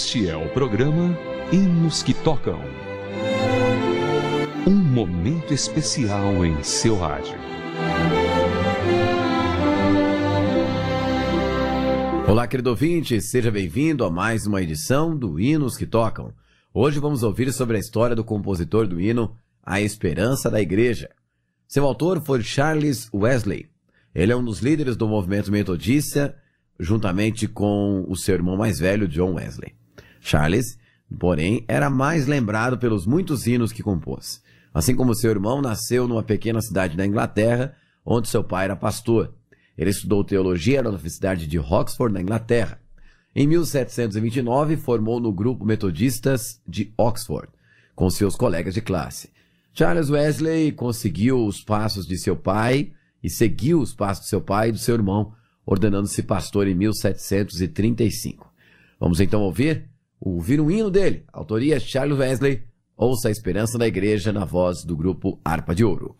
Este é o programa Hinos que Tocam. Um momento especial em seu rádio. Olá, querido ouvinte, seja bem-vindo a mais uma edição do Hinos que Tocam. Hoje vamos ouvir sobre a história do compositor do hino A Esperança da Igreja. Seu autor foi Charles Wesley. Ele é um dos líderes do movimento metodista, juntamente com o seu irmão mais velho, John Wesley. Charles, porém, era mais lembrado pelos muitos hinos que compôs. Assim como seu irmão, nasceu numa pequena cidade da Inglaterra, onde seu pai era pastor. Ele estudou teologia na Universidade de Oxford, na Inglaterra. Em 1729, formou no grupo Metodistas de Oxford, com seus colegas de classe. Charles Wesley conseguiu os passos de seu pai e seguiu os passos de seu pai e do seu irmão, ordenando-se pastor em 1735. Vamos então ouvir ouvir um hino dele, autoria Charles Wesley, Ouça a Esperança da Igreja na voz do grupo Harpa de Ouro.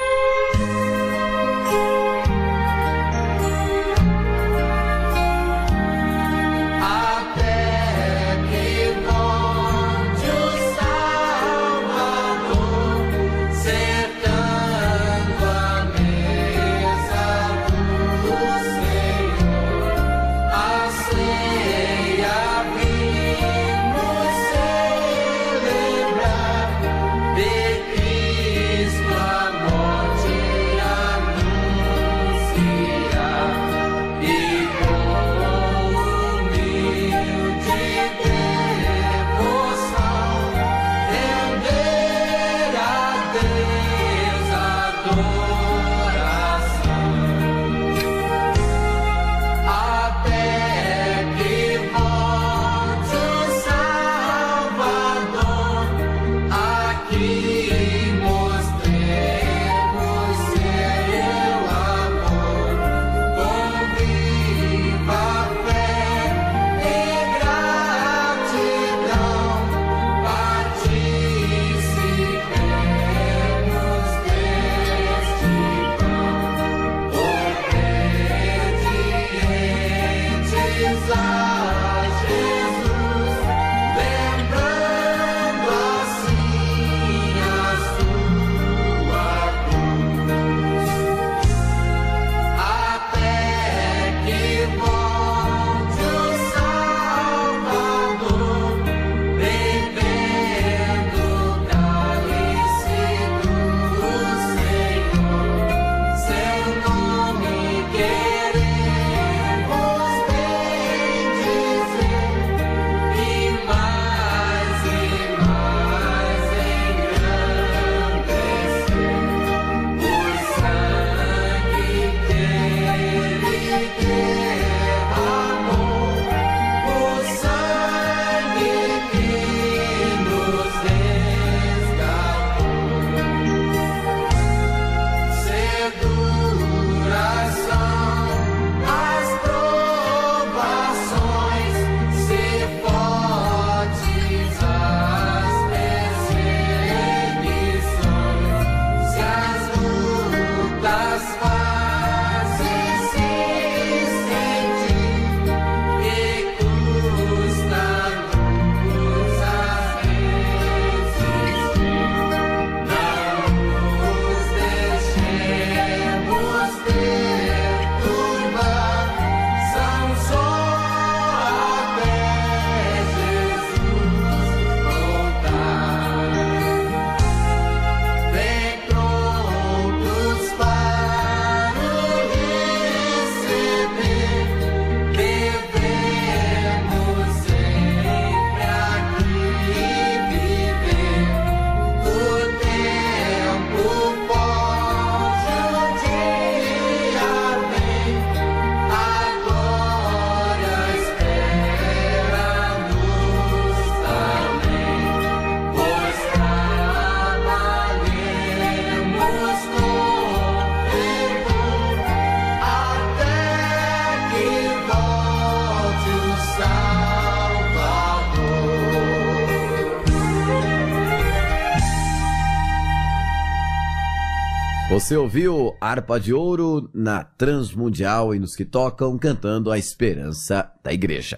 Você ouviu Harpa de Ouro na Transmundial e nos que tocam cantando a esperança da igreja.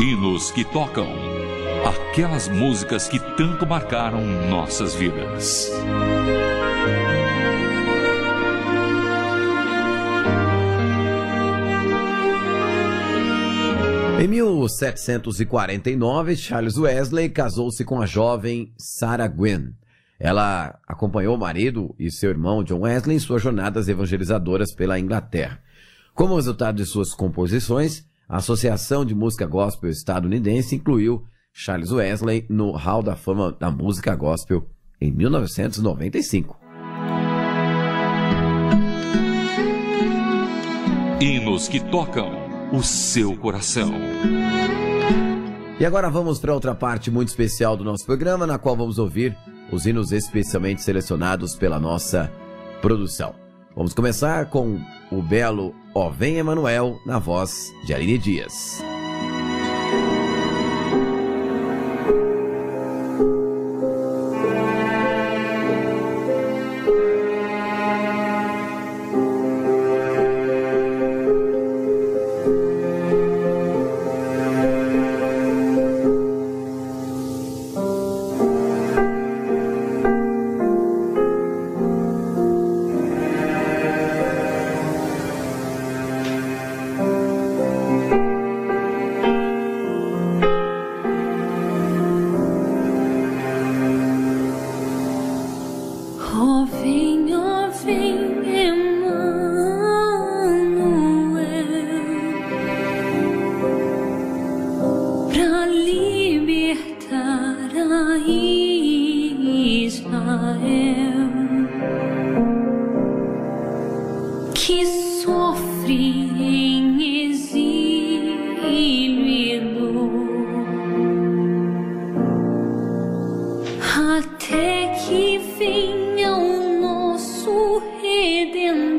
Hinos que tocam aquelas músicas que tanto marcaram nossas vidas. Em 1749, Charles Wesley casou-se com a jovem Sarah Gwynn. Ela acompanhou o marido e seu irmão John Wesley em suas jornadas evangelizadoras pela Inglaterra. Como resultado de suas composições, a Associação de Música Gospel Estadunidense incluiu Charles Wesley no Hall da Fama da Música Gospel em 1995. Hinos que tocam o seu coração. E agora vamos para outra parte muito especial do nosso programa, na qual vamos ouvir os hinos especialmente selecionados pela nossa produção. Vamos começar com o belo Ó Vem Emanuel, na voz de Aline Dias. até que venha o nosso redentor.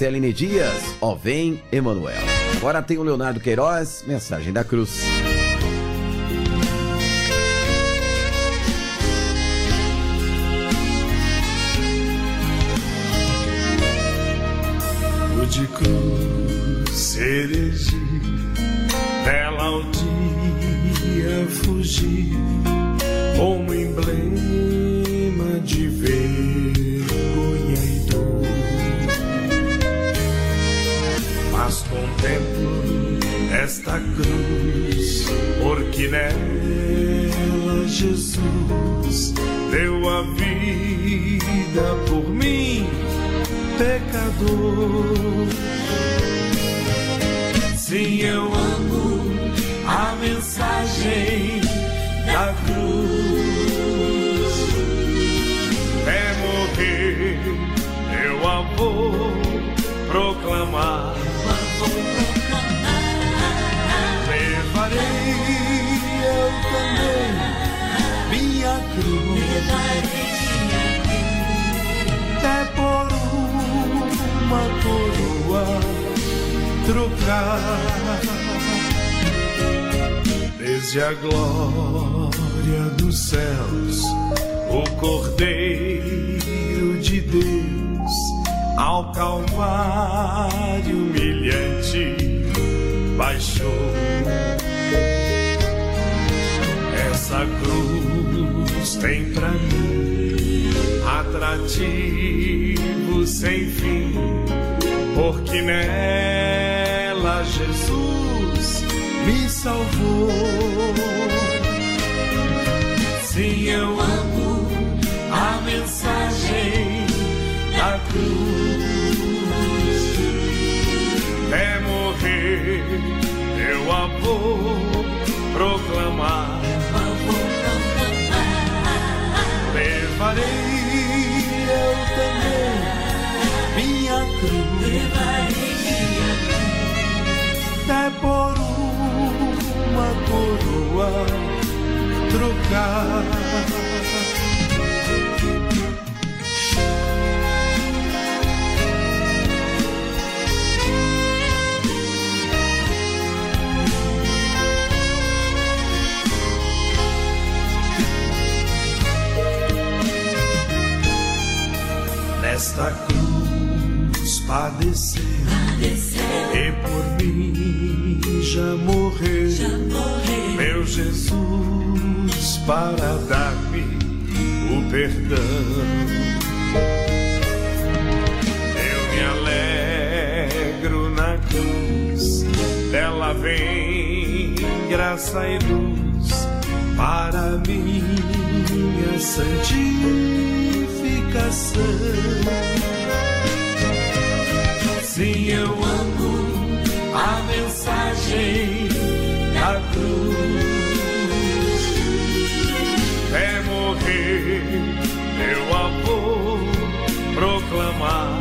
Você, Aline Dias. Ó, vem, Emanuel. Agora tem o Leonardo Queiroz, mensagem da cruz. O de cruz ao dia fugir como emblema de vergonha e dor. Mas contemplo esta cruz, porque nela Jesus deu a vida por mim, pecador. Sim, eu mensagem da cruz. É morrer, eu a vou proclamar. Levarei eu também minha cruz. É por uma coroa trocar. Desde a glória dos céus, o Cordeiro de Deus, ao Calvário humilhante baixou. Essa cruz tem pra mim atrativo sem fim, porque nela Jesus salvou. Sim, eu amo a mensagem da cruz. É morrer, eu a vou proclamar. Levarei eu também minha cruz. É por trocar. Graça e luz para minha santificação. Sim, eu amo a mensagem da cruz. É morrer, eu a vou proclamar.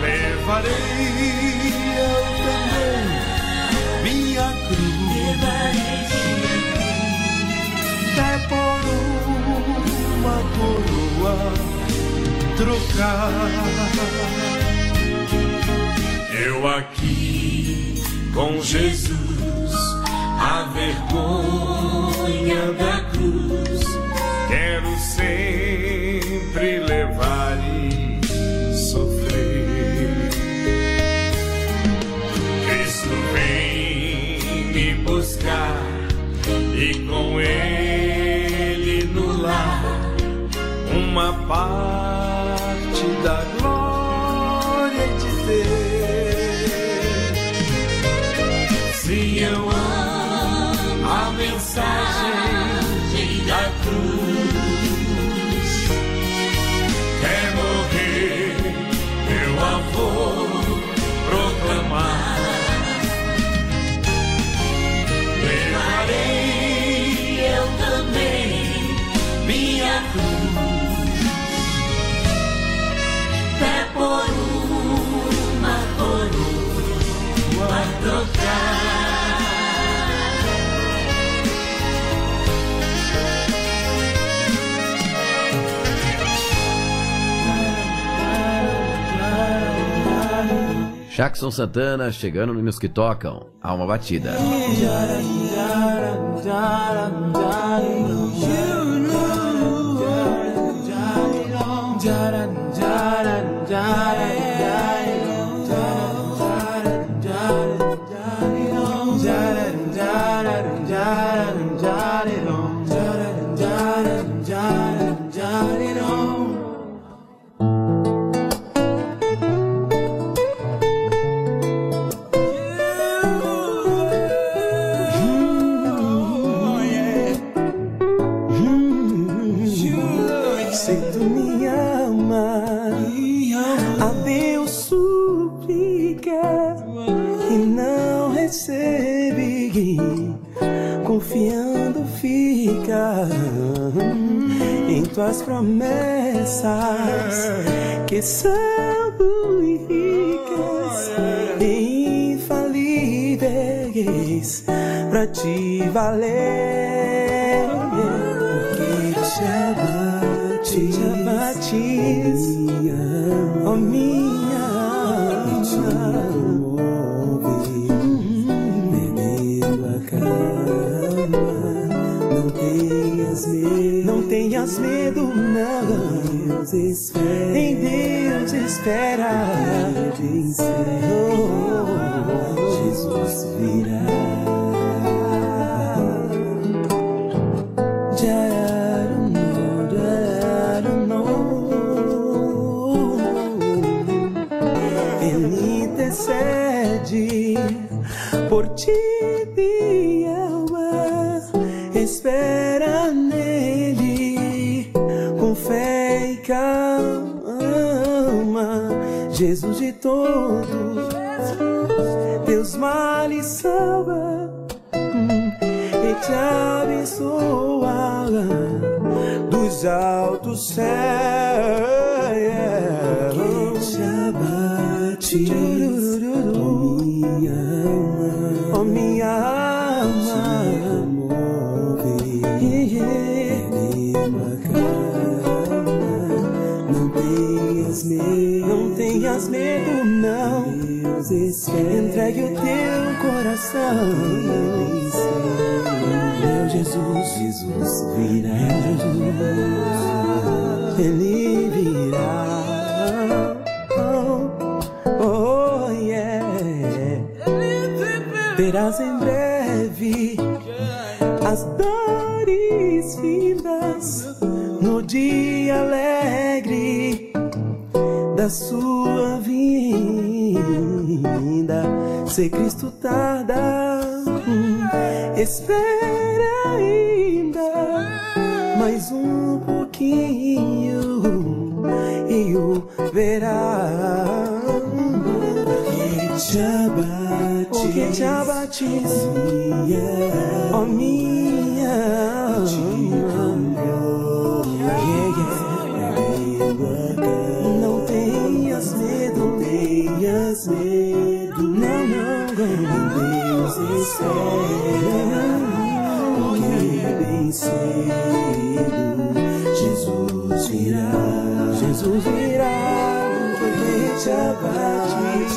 Levarei trocar. Eu aqui com Jesus, a vergonha da cruz, quero sempre levar e sofrer. Cristo vem me buscar e com ele no lar uma parte Jackson Santana chegando nos que tocam. Alma batida. Tu me ama, a Deus suplica e não recebe, confiando fica em tuas promessas que são ricas e infalíveis pra te valer. Porque te abate, te abates, ó minha alma. Perdendo a calma, não tenhas medo, não tenhas medo, não. Deus espera, em Deus espera. Oh, Jesus virá. Minha alma, oh minha alma, Não tenhas medo, não tenhas medo, não. Deus espera. Entregue o teu coração. Meu Jesus, Jesus virá. Jesus, Ele Verás em breve as dores vindas no dia alegre da sua vinda. Se Cristo tarda, espera ainda mais um pouquinho e o verá. Que abate, que te abates, ó minha alma. Yeah, yeah. Não tenhas medo, não tenhas medo, não, não, Deus espera, porque bem cedo Jesus virá, Jesus virá, porque te abates,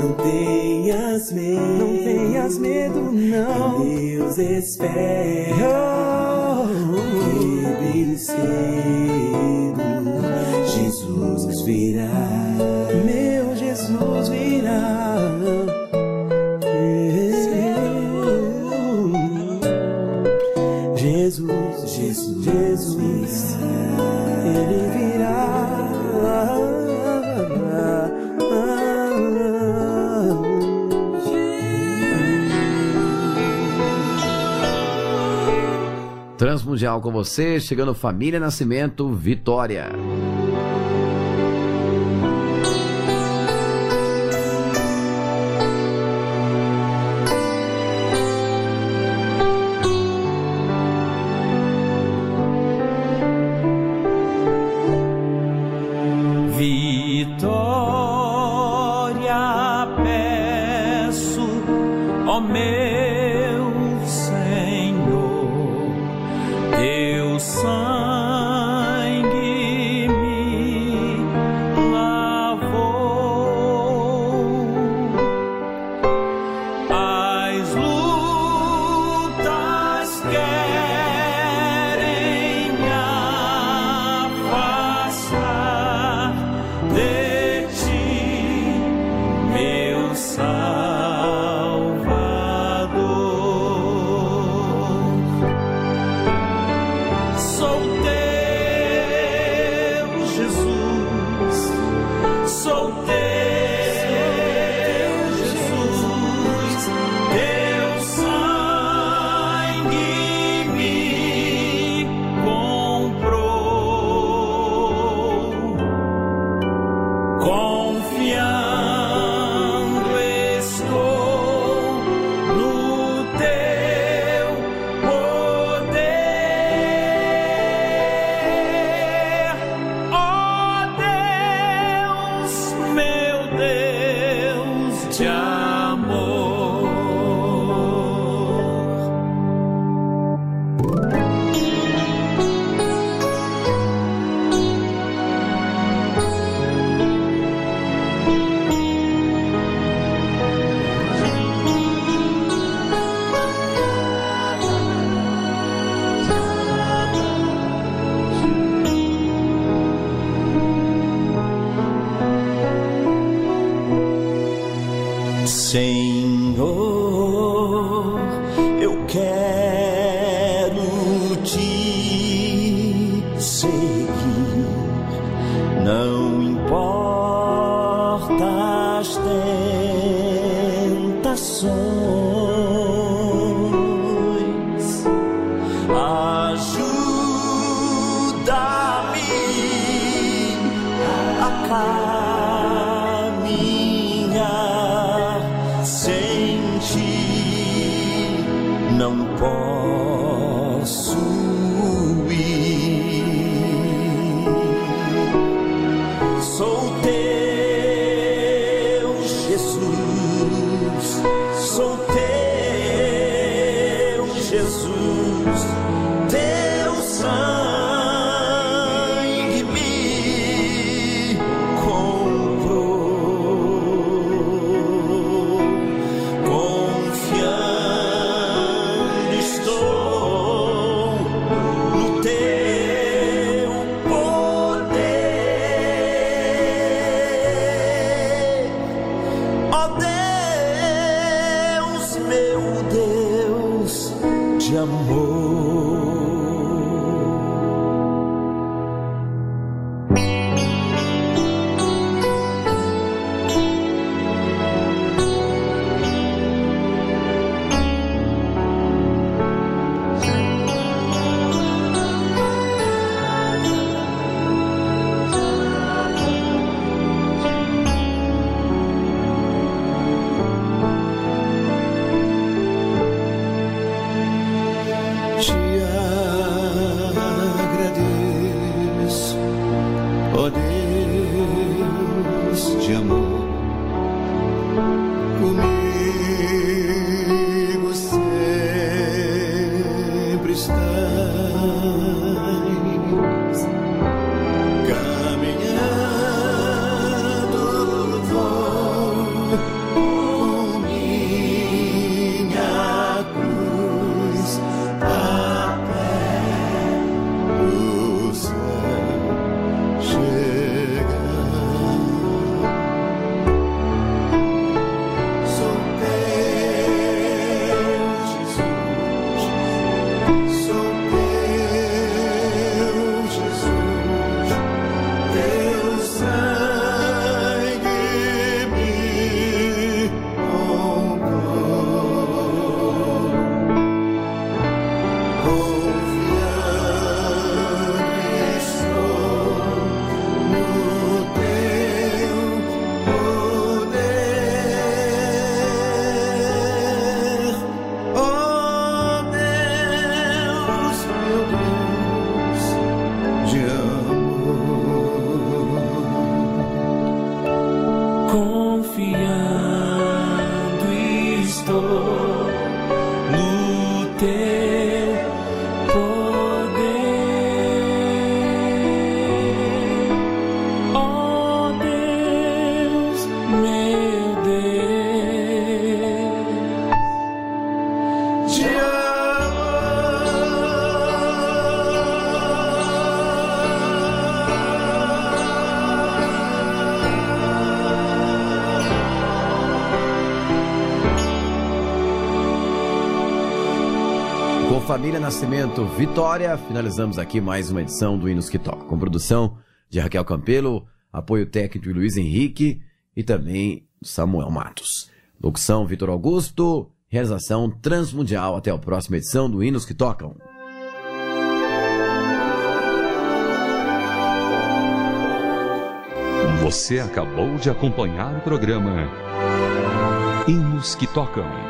Não tenhas medo, não tenhas medo, não. Deus espera, que bem cedo Jesus virá, Transmundial com você, chegando Família Nascimento. Vitória não posso Nascimento Vitória, finalizamos aqui mais uma edição do Hinos que Toca, com produção de Raquel Campelo, apoio técnico de Luiz Henrique e também Samuel Matos. Locução Vitor Augusto, realização transmundial. Até a próxima edição do Hinos que Tocam. Você acabou de acompanhar o programa Hinos que Tocam.